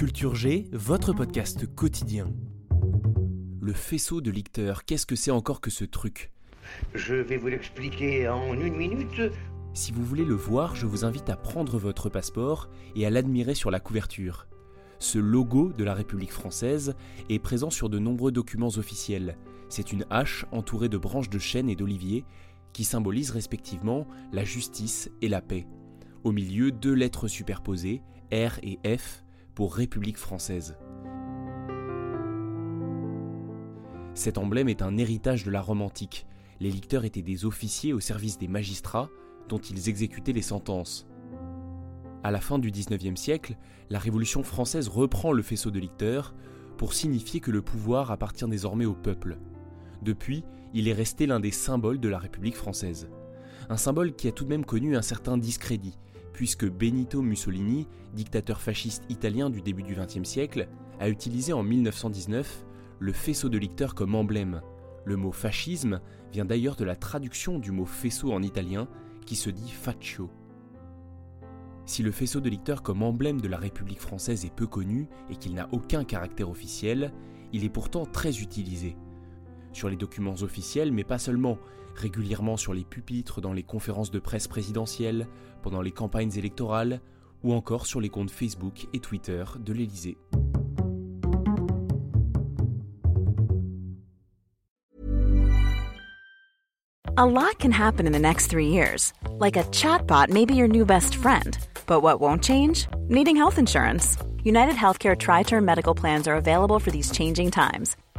Culture G, votre podcast quotidien. Le faisceau de lecteurs, qu'est-ce que c'est encore que ce truc? Je vais vous l'expliquer en une minute. Si vous voulez le voir, je vous invite à prendre votre passeport et à l'admirer sur la couverture. Ce logo de la République française est présent sur de nombreux documents officiels. C'est une hache entourée de branches de chêne et d'olivier qui symbolisent respectivement la justice et la paix. Au milieu, deux lettres superposées, R et F, République française. Cet emblème est un héritage de la Rome antique. Les licteurs étaient des officiers au service des magistrats dont ils exécutaient les sentences. À la fin du XIXe siècle, la Révolution française reprend le faisceau de licteurs pour signifier que le pouvoir appartient désormais au peuple. Depuis, il est resté l'un des symboles de la République française. Un symbole qui a tout de même connu un certain discrédit, puisque Benito Mussolini, dictateur fasciste italien du début du XXe siècle, a utilisé en 1919 le faisceau de licteurs comme emblème. Le mot fascisme vient d'ailleurs de la traduction du mot faisceau en italien qui se dit faccio. Si le faisceau de licteurs comme emblème de la République française est peu connu et qu'il n'a aucun caractère officiel, il est pourtant très utilisé. Sur les documents officiels, mais pas seulement, régulièrement sur les pupitres dans les conférences de presse présidentielles, pendant les campagnes électorales, ou encore sur les comptes Facebook et Twitter de l'Élysée. A lot can happen in the next three years. Like a chatbot may be your new best friend. But what won't change? Needing health insurance. United Healthcare Tri Term Medical Plans are available for these changing times.